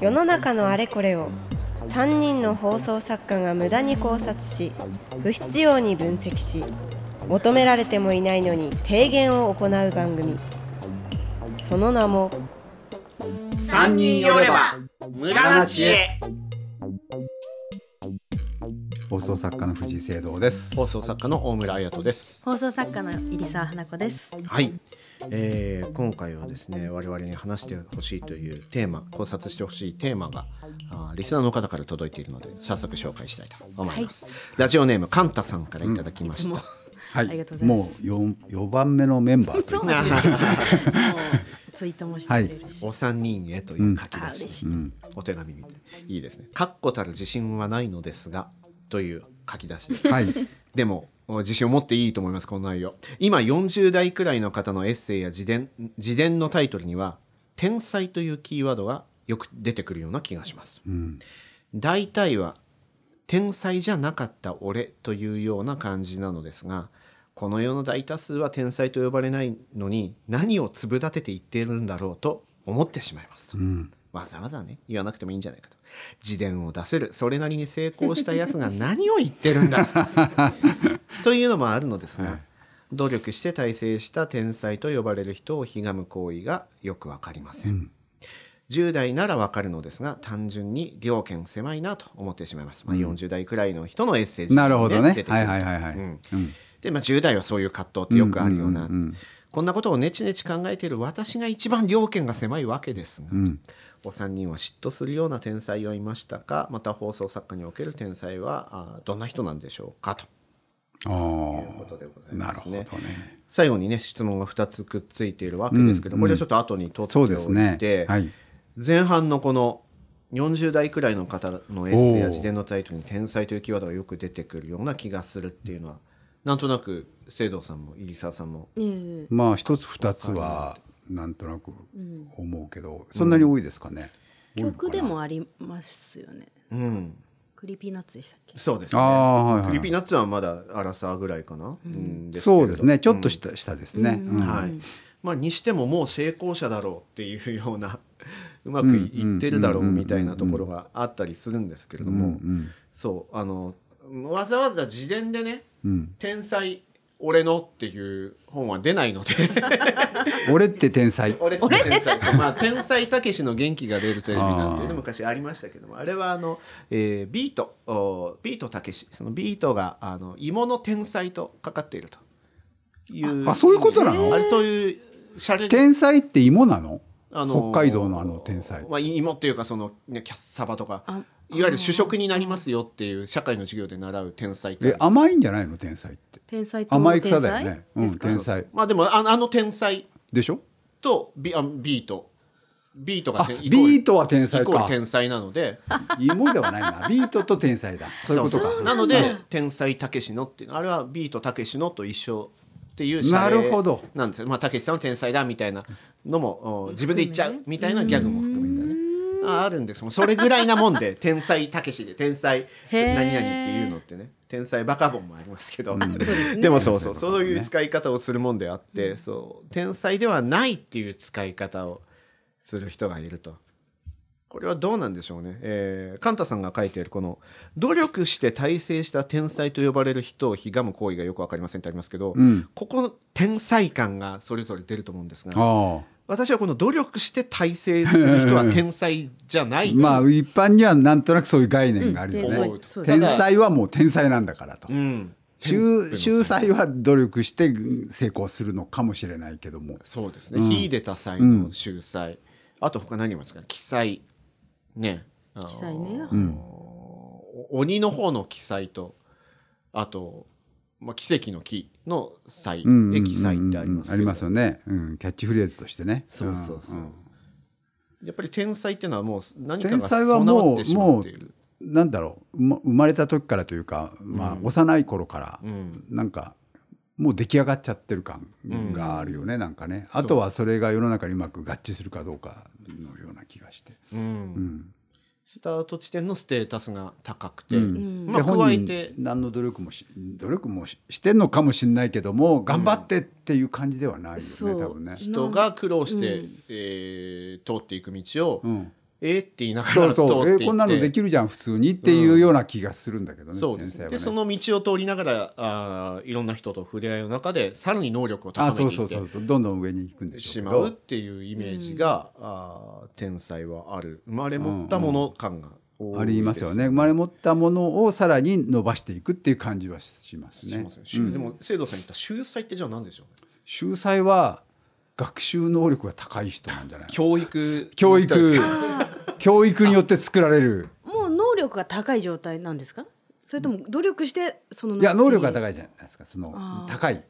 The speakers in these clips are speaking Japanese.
世の中のあれこれを3人の放送作家が無駄に考察し不必要に分析し求められてもいないのに提言を行う番組その名も三人寄れば無駄な知恵放送作家の藤井聖堂です。放送作家の大村彩人です放送作家の入澤花子です。はい、えー、今回はですね我々に話してほしいというテーマ考察してほしいテーマがあーリスナーの方から届いているので早速紹介したいと思います、ラジオネームカンタさんからいただきました、いつも。はい。ありがとうございまもすう四四番目のメンバーとそうツイートもしてくれるし。お三人へという書きあ出し、嬉しい。お手紙みたい。いいですね。確固たる自信はないのですがという書き出しで。はい。でも自信を持っていいと思いますこの内容。今40代くらいの方のエッセイや自伝自伝のタイトルには「天才」というキーワードがよく出てくるような気がします、大体は「天才じゃなかった俺」というような感じなのですがこの世の大多数は天才と呼ばれないのに何を粒立てて言っているんだろうと思ってしまいます、わざわざね言わなくてもいいんじゃないかと。自伝を出せるそれなりに成功したやつが何を言ってるんだ。というのもあるのですが、努力して大成した天才と呼ばれる人をひがむ行為がよくわかりません、10代ならわかるのですが単純に両見狭いなと思ってしまいます、まあ、40代くらいの人のエッセージなるほどね。出てくるはいはいはいはい。うん。うん。で、まあ、10代はそういう葛藤ってよくあるような、うんうんうんうんこんなことをネチネチ考えている私が一番両見が狭いわけですが、お三人は嫉妬するような天才はいましたか？また放送作家における天才はあどんな人なんでしょうか？とあいうことでございますね。ね。最後にね質問が2つくっついているわけですけど、これはちょっと後に取っておいですねて、。はい。前半のこの40代くらいの方のエッセイや自伝のタイトルに「天才」というキーワードがよく出てくるような気がするっていうのはなんとなく聖堂さんも入澤さんも。ええ。まあ一つ二つはなんとなく思うけど、そんなに多いですかね。曲でもありますよね。うん。 Creepy Nutsでしたっけ？そうですね、ああはいはい Creepy Nutsはまだアラサーぐらいかな、うん。そうですね。ちょっとした下ですね。うん。はい。まあ、にしてももう成功者だろうっていうような うまくいってるだろうみたいなところがあったりするんですけれども。そうあのわざわざ自伝でね「天才俺の」っていう本は出ないので。俺って天才。俺って天才。まあ天才たけしの元気が出るテレビなんていうの昔ありましたけどもあれはあの、えービートおビートたけしそのビートがあの芋の天才とかかっていると。いうあそういうことなの？あれそういうシャレ。天才って芋なの？あの北海道のあの天才。まあ、芋っていうかその、ね、キャッサバとかいわゆる主食になりますよっていう社会の授業で習う甜菜ってえ甘いんじゃないの甜菜って？甜菜と甘い甜菜草だよね。うん甜菜まあでもあのあの甜菜でしょ？とビあビートビートがビートは甜菜イコールか。甜菜なので芋ではないな。ビートと甜菜だ。そういうことか。なので天才たけしのっていうのあれはビートたけしのと一緒っていうなるほどなんですよまあたけしさんは天才だみたいなのもお自分で言っちゃうみたいなギャグも含めてねああるんです。もうそれぐらいなもんで 天才たけしで天才何々っていうのってね天才バカボンもありますけど、でもそうそうそういう使い方をするもんであって、そう天才ではないっていう使い方をする人がいると。これはどうなんでしょうね。えー、カンタさんが書いているこの努力して大成した天才と呼ばれる人をひがむ行為がよくわかりませんってありますけど、ここの天才感がそれぞれ出ると思うんですが、あ私はこの努力して大成する人は天才じゃない。あ。まあ一般にはなんとなくそういう概念があるよね。うん天才はもう天才なんだからと。うん。秀秀才は努力して成功するのかもしれないけども。そうですね。秀でた才能、秀才。あと他何ありますか奇才。ね。あの記載ね。鬼の方の奇才と、あと、まあ、奇跡の木の才うんで奇才ってありますありますよね。うん。キャッチフレーズとしてね。そうそうそう。んやっぱり天才っていうのはもう何かが天才は備わもうってしまっている。なんだろう。ま生まれた時からというか、まあ、幼い頃から、なんかもう出来上がっちゃってる感があるよね、なんかね。あとはそれが世の中にうまく合致するかどうかのような気がして、スタート地点のステータスが高くて、うん。まあ、加えて何の努力もし努力もししてんのかもしれないけども頑張ってっていう感じではないよね、そう。多分ね。人が苦労して、えー通っていく道を、うんえーって言いながそうら通っていって。そうえこんなのできるじゃん普通にっていうような気がするんだけどね。そうですね。天才はでその道を通りながらあーいろんな人と触れ合いの中でさらに能力をあそう高めていって。そうそうどんどん上に行くんでししょうけど。まうっていうイメージが、あー天才はある。生まれ持ったもの感が多いですありますよね。生まれ持ったものをさらに伸ばしていくっていう感じはしますね。すね。しでも聖堂さん言った秀才ってじゃあ何でしょうね？秀才は学習能力が高い人なんじゃないの？教育。教育 教育によって作られる。もう能力が高い状態なんですか？それとも努力してそのいや能力がい高いじゃないですか。その高い。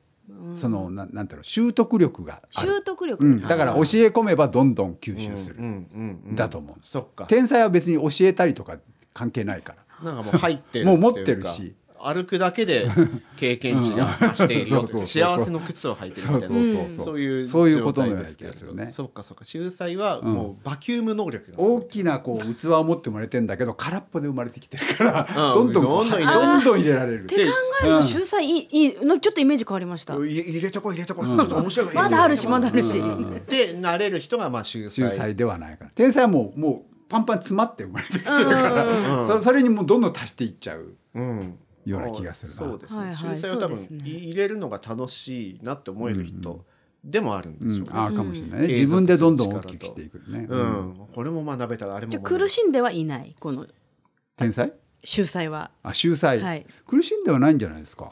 そのななんていうの習得力が習得力、うん、だから教え込めばどんどん吸収する、うんうんうんだと思うそっか。天才は別に教えたりとか関係ないから。なんかもう入ってるもう持ってるし歩くだけで 経験値が増しているよ幸せの靴を履いてるみたいなそうそうそうそう。いうそういうことのすけれど気がするね。そうかそうか。秀才はもうバキューム能力がすごい。大きなこう器を持って生まれてんだけど空っぽで生まれてきてるから うん。どんどんどんどん入れどんどん入れられる。って考えると秀才いいいいのちょっとイメージ変わりました、入れ入れてこい入れてこい、ちょっと面白い。まだあるしまだあるし、でなれる人がまあ秀才。秀才ではないから。天才はもうもうパンパン詰まって生まれてきてるから。そそれにもうどんどん足していっちゃう。うんような気がするな。そうですね、秀才は多分、そうですね。入れるのが楽しいなって思える人でもあるんでしょうね、うん。ああかもしれない自分でどんどん大きくしていくね。ううん。ん、これも学べたらあれも苦しんではいないこの。天才？秀才は。あ秀才。はい。苦しんではないんじゃないですか？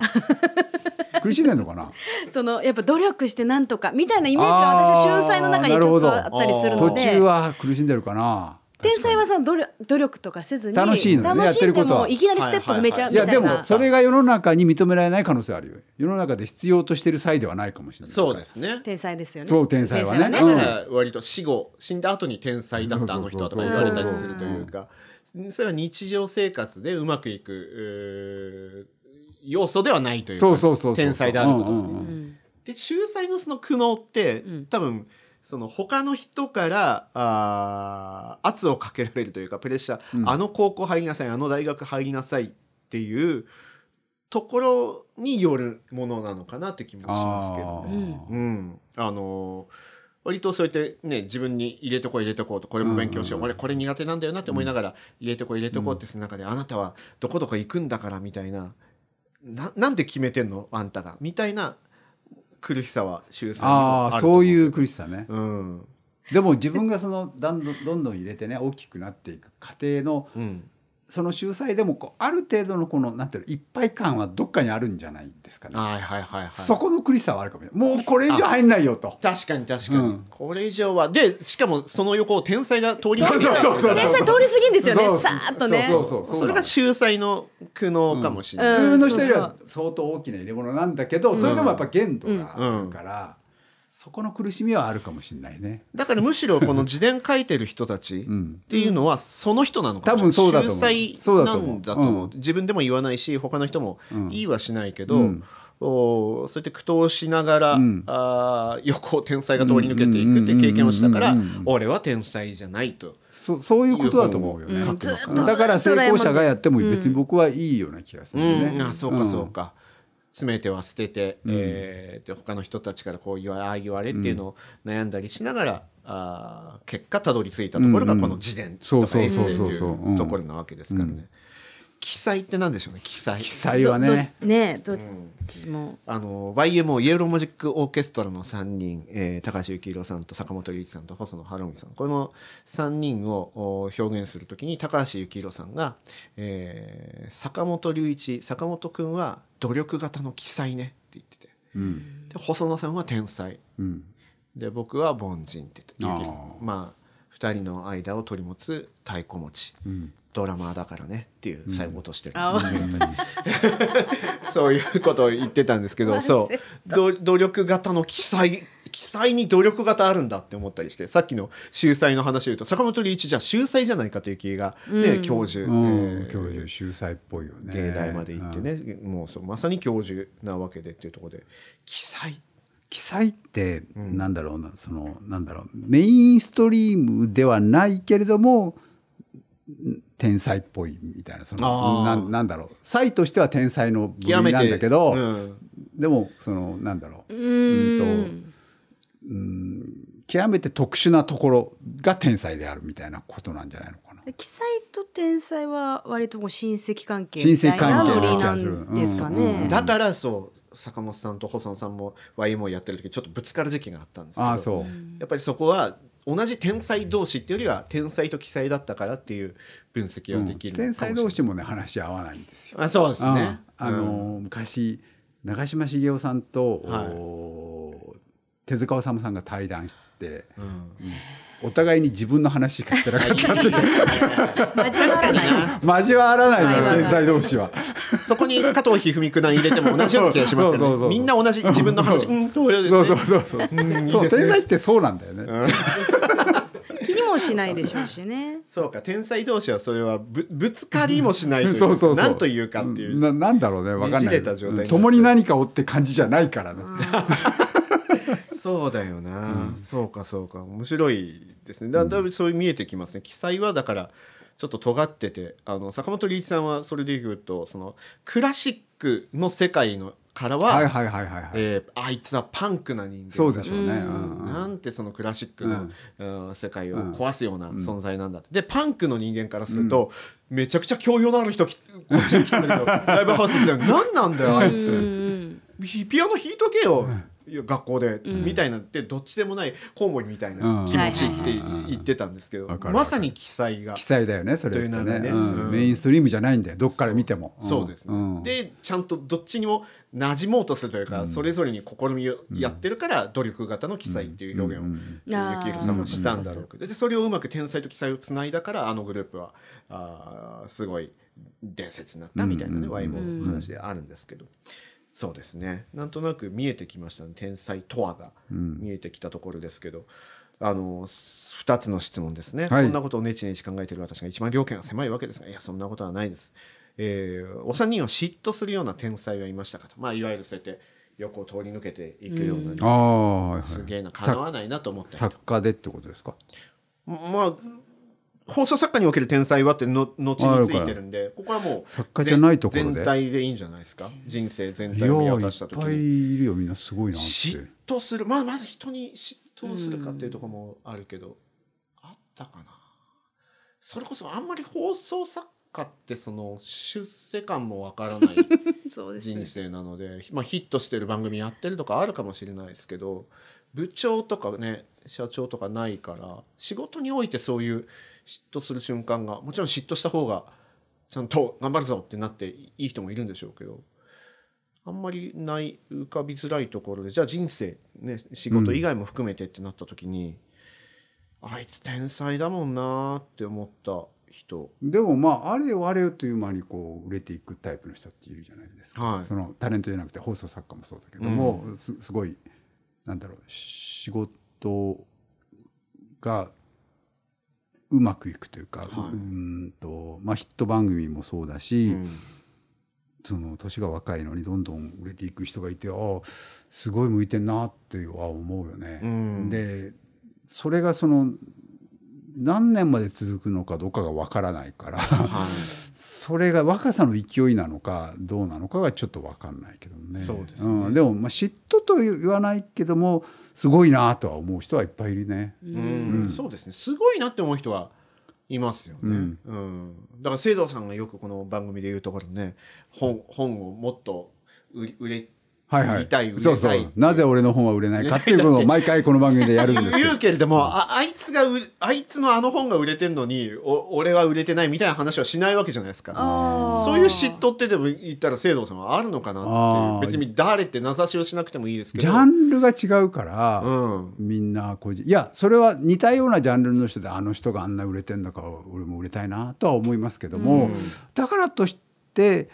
苦しんでんのかな？そのやっぱ努力してなんとかみたいなイメージが私は秀才の中にちょっとあったりする途ので。中は苦しんでるかな天才はその努力努力とかせずに楽しいのね楽しんでやってることは。もいきなりステップ踏めちゃういやでみたいな、もそれが世の中に認められない可能性あるよ。世の中で必要としてる際ではないかもしれない。そうですね。天才ですよね。そう天才はね。だうん。から割と死後死んだ後に天才だったあの人はとか言われたりするというか。それは日常生活でうまくいく要素ではないというか。そうそうそう天才であることう。んうんうんで秀才のその苦悩って、多分その他の人からあー圧をかけられるというかプレッシャー、あの高校入りなさいあの大学入りなさいっていうところによるものなのかなって気もしますけどね。うん、あのー割とそうやってね自分に入れてこう入れてこうとこれも勉強しよう、俺これ苦手なんだよなって思いながら入れてこう入れてこうってする中で、あなたはどこどこ行くんだからみたいな。ななんで決めてんの？あんたが。みたいな苦しさは秀才にもああそういう苦しさね。うん。でも自分がそのどんどんどんどん入れてね大きくなっていく過程のうんその秀才でもこうある程度のこのなんていうのいっぱい感はどっかにあるんじゃないですかね。はいはいはいはい。そこの苦しさはあるかも。しれないもうこれ以上入んないよと。確かに確かに、うん。これ以上はでしかもその横を天才が通り過ぎ天才通り過ぎんですよね。さーっとね。そうそうそうそれが秀才の苦悩かもしれない、普通の人よりうん。は相当大きな入れ物なんだけど、それでもやっぱ限度があるから、そこの苦しみはあるかもしれないね。だからむしろこの自伝書いてる人たちっていうのはその人なのかもしれない。多分そうだと思う。なんだと思う。うん自分でも言わないし他の人も言いはしないけど、うん。おそうやって苦闘しながら、ん。あー横を天才が通り抜けていくって経験をしたから俺は天才じゃないと。そそういうことだと思うよね。だから成功者がやってもうん。別に僕はいいような気がするよね。うん、あそうかそうか、全ては捨てて、えーで他の人たちからこう言わああ言われっていうのを悩んだりしながら、あー結果たどり着いたところがこの自伝とかエッセイとそうそうそう。そううんいうところなわけですからね。記載って何でしょうね記載。記載はね。どねどっちも、あの YMO イエローマジックオーケストラの3人、えー高橋幸宏さんと坂本龍一さんと細野晴臣さん。この3人をお表現するときに高橋幸宏さんが、えー坂本龍一坂本君は努力型の奇才ねって言ってて。うん。で細野さんは天才。うん。で僕は凡人って言ってまあ2人の間を取り持つ太鼓持ち、ドラマーだからねっていう最後落としてる。んですよねそういうことを言ってたんですけど そう。ど努力型の記載記載に努力型あるんだって思ったりしてさっきの秀才の話を言うと坂本龍一じゃ秀才じゃないかという気が、ね教授、うん。えー教授秀才っぽいよね。芸大まで行ってね、もうそうまさに教授なわけでっていうところで。記載記載ってなんだろうな、そのなんだろうメインストリームではないけれども天才っぽいみたいなそのなんなんだろう。才としては天才の部類極めてなんだけど、うんでもそのなんだろう。ううんとん極めて特殊なところが天才であるみたいなことなんじゃないのかな。奇才と天才は割ともう親戚関係親みたい戚関係なノリなんですかうんうん。ね。だからそう坂本さんと細野さんも YMO やってる時ちょっとぶつかる時期があったんですけど。ああそう、やっぱりそこは同じ天才同士っていうよりは天才と奇才だったからっていう分析はできるのかも天才同士もね話合わないんですよ。あそうですね。あのー昔長嶋茂雄さんと、はい。お手塚治虫さんが対談して、うん。うんお互いに自分の話しかしてなかったっていう交わらない。交わらないのよ天才同士は。そこに加藤一二三九段入れても同じような気がしますけそうそうそうどねみんな同じ自分の話うんそうですねそうそうそうそう。天才ってそうなんだよね。気にもしないでしょうしね。そうか天才同士はそれはぶぶつかりもしないというそうそうそう。何というかっていう、ななんだろうねわかんない。ねじれた状態になって共に何かをって感じじゃないからね。そうだよな、そうかそうか。面白いですね。だだいぶそういう見えてきますね。記載はだからちょっと尖ってて。あの坂本龍一さんはそれでいうとそのクラシックの世界のからは、はいはいはいはいはい。えーあいつはパンクな人間だそうでしょうね。うん。うんなんてそのクラシックの、うん。世界を壊すような存在なんだって、でパンクの人間からすると、めちゃくちゃ教養のある人きこっちに来た んだけどライブハウスに来たの何なんだよあいつ、ピピアノ弾いとけよ、学校で、みたいなってどっちでもないコウモリみたいな気持ちって言ってたんですけど、まさに記載が記載だよねそれってね。というのがね。うん。うん。メインストリームじゃないんだよどっから見ても。んそうですね、ん。でちゃんとどっちにも馴染もうとするというか、それぞれに試みをやってるから、努力型の記載っていう表現を、うん。さん。もしたんだろうけど。でそれをうまく天才と記載をつないだからあのグループはあーすごい伝説になったみたいなね、ワイもの話であるんですけど。そうですね。なんとなく見えてきましたね。天才とはが見えてきたところですけど、あの2つの質問ですね、はい。こんなことをネチネチ考えている私が一番料金が狭いわけですがいやそんなことはないです、えーお三人は嫉妬するような天才はいましたかと、まあ、いわゆるそうやって横を通り抜けていくような、ああ、はいはい。すげえな。叶わないなと思った人。作家でってことですか？まあ放送作家における天才はっての後についてるんでここはもう作家じゃないところで。全体でいいんじゃないですか？人生全体を見渡した時っぱいにいるよみんなすごいなって。嫉妬する。まあまず人に嫉妬するかっていうところもあるけど、あったかな？それこそあんまり放送作家ってその出世感もわからない 人。生なので、まあ、ヒットしてる番組やってるとかあるかもしれないですけど部長とかね社長とかないから仕事においてそういう嫉妬する瞬間がもちろん嫉妬した方がちゃんと頑張るぞってなっていい人もいるんでしょうけどあんまりない浮かびづらいところでじゃあ人生、ね、仕事以外も含めてってなった時に、あいつ天才だもんなって思った人。でもまああれよあれよという間にこう売れていくタイプの人っているじゃないですか、はい。そのタレントじゃなくて放送作家もそうだけども、すすごいなんだろう仕事がうまくいくというか、はい。うーんとまあ、ヒット番組もそうだし、うん。その年が若いのにどんどん売れていく人がいてああすごい向いてんなっては思うよね。うん。でそれがその何年まで続くのかどうかがわからないから、はい。それが若さの勢いなのかどうなのかがちょっと分かんないけどね。そうですね。ん。でもまあ嫉妬と言わないけどもすごいなとは思う人はいっぱいいるね。うん。そうですね。すごいなって思う人はいますよね、うん。だから聖堂さんがよくこの番組で言うところね本本をもっと売れはいはい。売りたい売れそうそたいう。なぜ俺の本は売れないかっていうことを 毎回この番組でやるんです言うけれどもああいつがうあいつのあの本が売れてんのにお俺は売れてないみたいな話はしないわけじゃないですか。そういう嫉妬ってでも言ったら聖堂さんはあるのかなっていう。別に誰って名指しをしなくてもいいですけど。ジャンルが違うから、うん。みんな個人いやそれは似たようなジャンルの人であの人があんな売れてんだから俺も売れたいなとは思いますけども、だからとして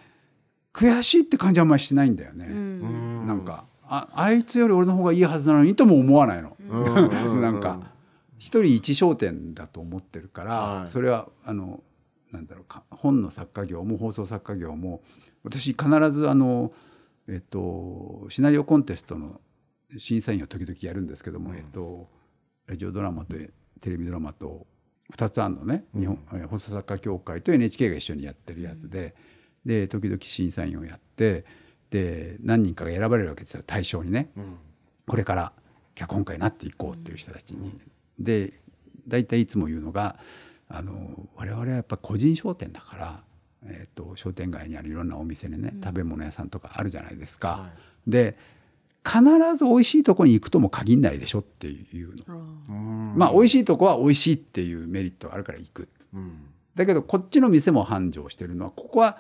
悔しいって感じはあんまりしないんだよね。なんかああいつより俺の方がいいはずなのにとも思わないの。なんか一人一焦点だと思ってるから、はい。それはあのなんだろうか本の作家業も放送作家業も私必ずあのえっとシナリオコンテストの審査員を時々やるんですけども、えっとラジオドラマとテレビドラマと2つあるのね、日本えー放送作家協会と NHK が一緒にやってるやつで、で時々審査員をやってで何人かが選ばれるわけですよ対象にね、これから脚本家になっていこうっていう人たちに。で大体いつも言うのがあの我々はやっぱ個人商店だから、えー、と商店街にあるいろんなお店にね、食べ物屋さんとかあるじゃないですか。はで必ず美味しいとこに行くとも限んないでしょっていうの。まあ美味しいとこは美味しいっていうメリットがあるから行く。うんだけどこっちの店も繁盛してるのはここは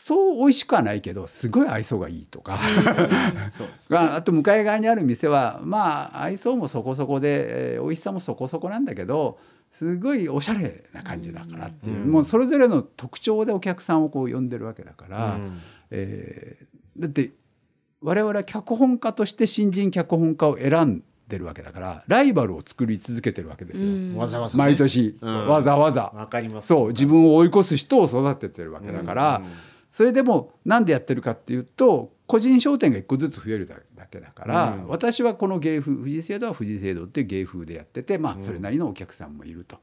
そう美味しくはないけどすごい愛想がいいとか、ああと向かい側にある店はまあ愛想もそこそこで、えー美味しさもそこそこなんだけどすごいおしゃれな感じだからっていう、もうそれぞれの特徴でお客さんをこう呼んでるわけだから、うん。えーだって我々は脚本家として新人脚本家を選んでるわけだからライバルを作り続けてるわけですよ、わざわざね。毎年、うん。わざわざ。わかります。そう自分を追い越す人を育ててるわけだから、それでもなんでやってるかっていうと個人商店が一個ずつ増えるだけだから、私はこの芸風富士制度は富士制度っていう芸風でやっててまあそれなりのお客さんもいると。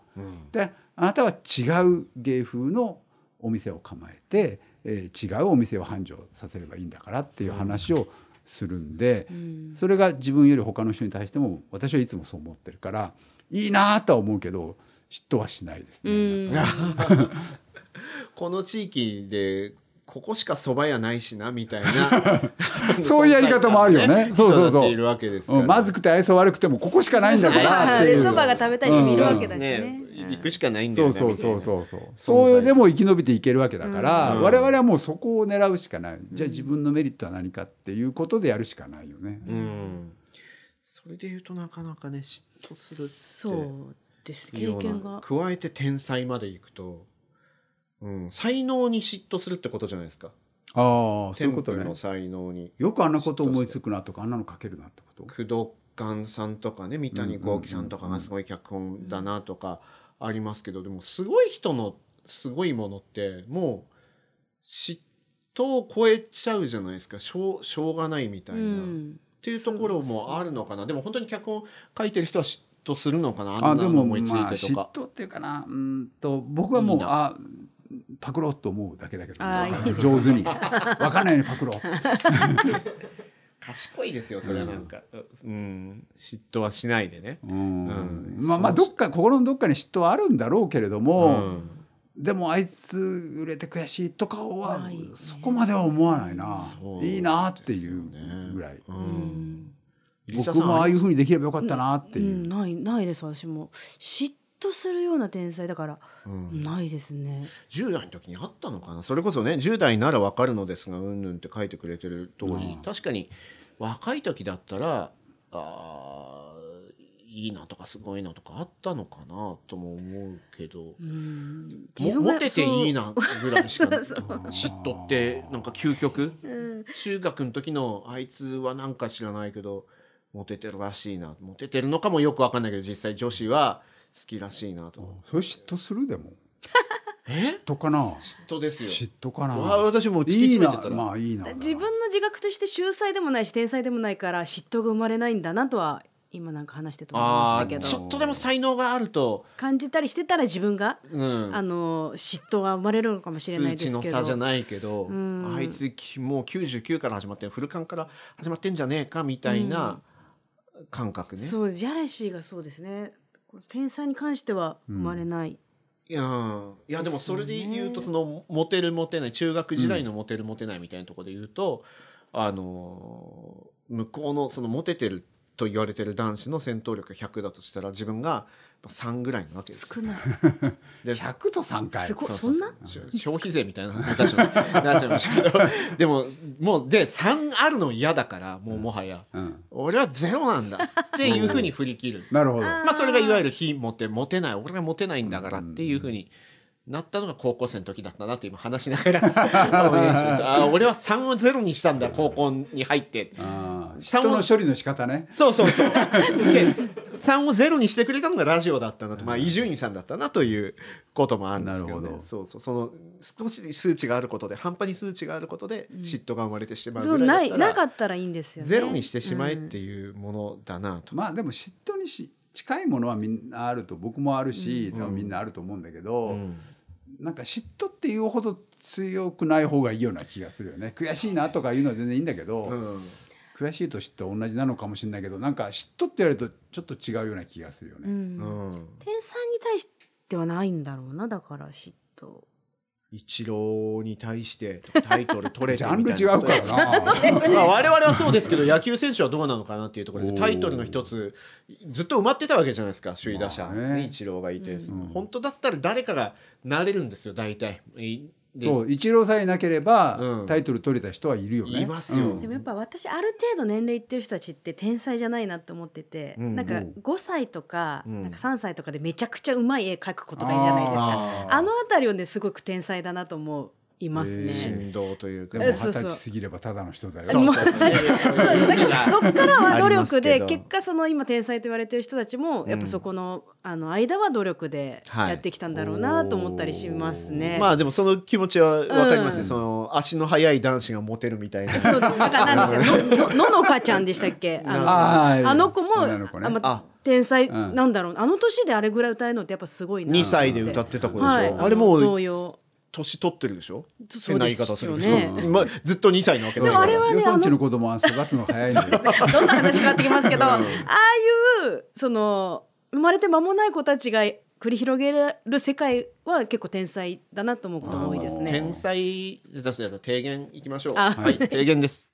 であなたは違う芸風のお店を構えて、えー違うお店を繁盛させればいいんだからっていう話をするんで、それが自分より他の人に対しても私はいつもそう思ってるからいいなとは思うけど嫉妬はしないですね。この地域でここしか蕎麦屋ないしなみたいな そういうやり方もあるよね。そうそうそう。いるわけですから、うんまずくて愛想悪くてもここしかないんだからっていう。でそばが食べたい人もいるわけだしねね。行くしかないんだよねそうそうそうみそうそう。でも生き延びていけるわけだから、我々はもうそこを狙うしかない。じゃあ自分のメリットは何かっていうことでやるしかないよね。うんそれで言うとなかなかね嫉妬するってそうです経験が加えて天才までいくと、うん、才能に嫉妬するってことじゃないですか。ああ、そういうことね。の。才能に。よくあんなこと思いつくなとかあんなの書けるなってこと。工藤勘さんとかね三谷幸喜さんとかがすごい脚本だなとかありますけどでもすごい人のすごいものってもう嫉妬を超えちゃうじゃないですか。しょうしょうがないみたいな、うん。っていうところもあるのかな。でも本当に脚本書いてる人は嫉妬するのかな。ああんなの思いついて嫉とか。妬っていうかなうんと僕はもうあパクろうと思うだけだけど、あーい。いです上手に。分かんないようにパクろう。賢いですよそれは。なんか、うん、嫉妬はしないでね。うん。うん。まあまあどっか心のどっかに嫉妬はあるんだろうけれども、うん。でもあいつ売れて悔しいとかはそこまでは思わないな、そういいなっていうぐらい、うん。僕もああいうふうにできればよかったなっていう、うん、ないないです私も。嫉妬するような天才だから、ないですね。10代の時にあったのかな？それこそね10代ならわかるのですがうんぬんって書いてくれてる通り、確かに若い時だったらあーいいなとかすごいなとかあったのかなとも思うけど、自分がもモテていいなぐらいしかそう。そう嫉妬ってなんか究極、中学の時のあいつはなんか知らないけどモテてるらしいな。モテてるのかもよくわかんないけど実際女子は好きらしいなと。それ嫉妬する？でも。え？嫉妬かな？嫉妬ですよ。嫉妬かな？わ私もいいな。まあいいな。自分の自覚として秀才でもないし天才でもないから嫉妬が生まれないんだなとは今なんか話してて思いましあたけど。ーちょっとでも才能があると、感じたりしてたら自分が、うん、あの嫉妬が生まれるのかもしれない数値ですけど。の差じゃないけど、ん。あいつきもう99から始まってフルカンから始まってんじゃねえかみたいな感覚ね。そうジャラシーがそうですね天才に関しては生まれない、いやーいやでもそれで言うとそのモテるモテない中学時代のモテるモテないみたいなところで言うと、あのー向こうのそのモテてると言われてる男子の戦闘力が100だとしたら自分が3ぐらいなわけですよ。少ない。で100と3回。すごい。そうそんな？し消費税みたいな話をなっちゃいましたけど。でももうで3あるの嫌だからもうもはや、うん。俺はゼロなんだっていうふうに振り切る、なるほど。まあそれがいわゆる非モテモテない俺がモテないんだからっていうふうになったのが高校生の時だったなって今話しながら 思い出したあー俺は3をゼロにしたんだ高校に入って。あー三を人の処理の仕方ね。そうそうそう。で3をゼロにしてくれたのがラジオだったなと、まあ伊集院さんだったなということもあるんですけどね。なるほ。ど。そうそう。その少し数値があることで半端に数値があることで嫉妬が生まれてしまうそうないぐらいだったら、なかったらいいんですよね。ゼロにしてしまえっていうものだなと。まあでも嫉妬に嫉近いものはみんなあると僕もあるし、多分みんなあると思うんだけど、うんなんか嫉妬っていうほど強くない方がいいような気がするよね。悔しいなとかいうのは全然いいんだけど、うん。悔しいと嫉妬は同じなのかもしれないけどなんか嫉妬って言われるとちょっと違うような気がするよね。うん。うん。天才に対してはないんだろうなだから嫉妬一郎に対してタイトル取れてジャンルみたいな違うからな。まあ我々はそうですけど野球選手はどうなのかなっていうところでタイトルの一つずっと埋まってたわけじゃないですか首位打者まあねにイチローがいて、本当だったら誰かがなれるんですよ大体。そうイチローさえいなければ、うん。タイトル取れた人はいるよね。いますよ。うん。でもやっぱ私ある程度年齢いってる人たちって天才じゃないなって思ってて、うん。なんか5歳とか,、ん。なんか3歳とかでめちゃくちゃうまい絵描くことがいいじゃないですか。あの辺りをねすごく天才だなと思いますね。振動というか二十歳過ぎればただの人だよ。そうそうそうだからそっからは努力で結果その今天才と言われてる人たちもやっぱそこの,、あの間は努力ではいやってきたんだろうなと思ったりしますね。まあでもその気持ちは分かりますね、うんその足の速い男子がモテるみたいな そうです。だからなんですよ。ののののかちゃんでしたっけ？あのあの子もねあまあ天才うんなんだろう。あの年であれぐらい歌えるのってやっぱすごいな。2歳で歌ってた子でしょ、はい、あれもう同様。年取ってるでしょ？変な言い方するでしょ、まあ、ずっと2歳なわけだでもあれはねの子供は育つの早いんだよ。どんな話変わってきますけど、ああいうその生まれて間もない子たちが繰り広げる世界は結構天才だなと思うことが多いですね。天才だと提言いきましょう。あ。はい。提言です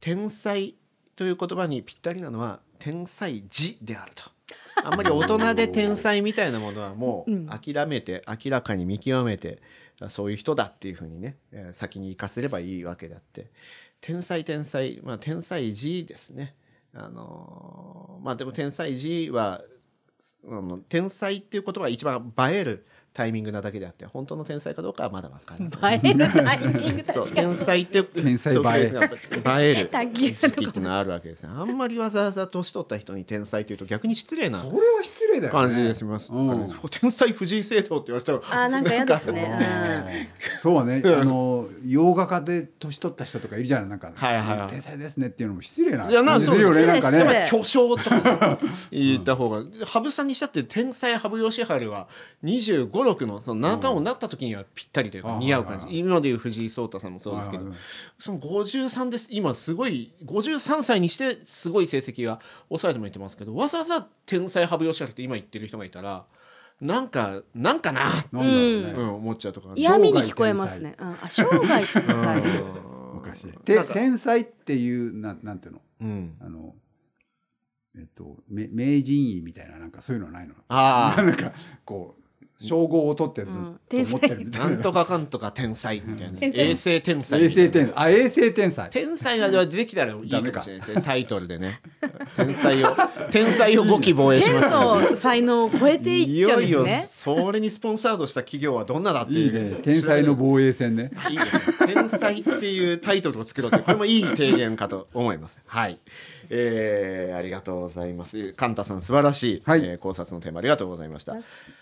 天才という言葉にぴったりなのは天才児であるとあんまり大人で天才みたいなものはもう諦めて明らかに見極めてそういう人だっていうふうにねえー先に生かせればいいわけであって。天才天才まあ天才児ですね。あのーまあでも天才児はあの天才っていう言葉が一番映えるタイミングなだけであって本当の天才かどうかはまだ分からない。映えるタイミング確かに。天才って天才映えそうですね映える卓球時期っていうのはあるわけですねあんまりわざわざ年取った人に天才というと逆に失礼なそれは失礼だよね。感じでします、うん。天才藤井聖堂って言われたらあーなんか嫌ですね。そうはね、あの洋画家で年取った人とかいるじゃないなんか、はいはいはい。天才ですねっていうのも失礼ないやな感じす。るよねそうなんかね。巨匠とか言った方が羽生さんにしたって天才羽生善治は2 5 6のその七冠王になった時にはぴったりというかうん。似合う感じ。あ今でいう藤井聡太さんもそうですけどはいはいその53です。今すごい53歳にしてすごい成績が抑えてもいってますけどわざわざ天才羽生善治って今言ってる人がいたらなんかなんかななんうん思っちゃうとか嫌味に聞こえますね。うん、あ生涯天才。昔。て天才っていうななんていうの？うん。あのえっとめ名人位みたいななんかそういうのないの？ああ なんかこう称号を取ってるとうん思ってる。みたないんなとかかんとか天才みたいな。衛星天才衛星天あ衛星天才。天才が出てきたらいいかもしれないですねタイトルでね。天才を 天才を5期防衛し天ます。の才能を超えていっちゃうんですいよいよね。それにスポンサードした企業はどんなだっていいね。天才の防衛戦ね。いいね。天才っていうタイトルを作ろうってこれもいい提言かと思います。はい、えー、ありがとうございます。カンタさん素晴らしい、はい。えー考察のテーマありがとうございました。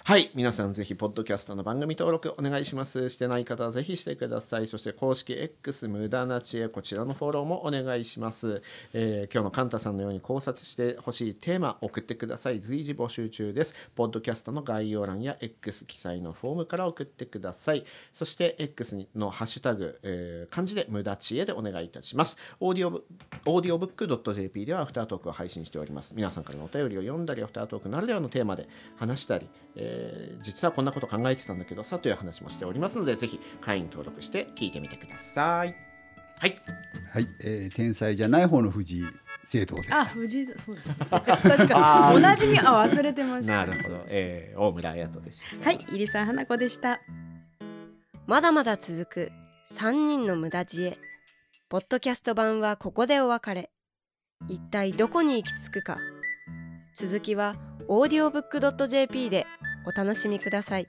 はい。皆さんぜひポッドキャストの番組登録お願いします。してない方はぜひしてください。そして公式 X 無駄な知恵こちらのフォローもお願いします、えー今日のカンタさんのように考察してほしいテーマ送ってください。随時募集中です。ポッドキャストの概要欄や X 記載のフォームから送ってください。そして X のハッシュタグ、えー漢字で無駄知恵でお願いいたします。オーディオブオーディオブック .jp ではアフタートークを配信しております。皆さんからのお便りを読んだりアフタートークならではのテーマで話したり、えー実はこんなこと考えてたんだけどさという話もしておりますのでぜひ会員登録して聞いてみてください。はい。はい、えー天才じゃない方の藤井聖堂でしたあ、藤井だそうです。確かに。おなじみあ忘れてました。なるほど、えー、大村彩人でした。はい、入澤花子でした。まだまだ続く3人の無駄知恵。ポッドキャスト版はここでお別れ一体どこに行き着くか。続きは audiobook.jp でお楽しみください。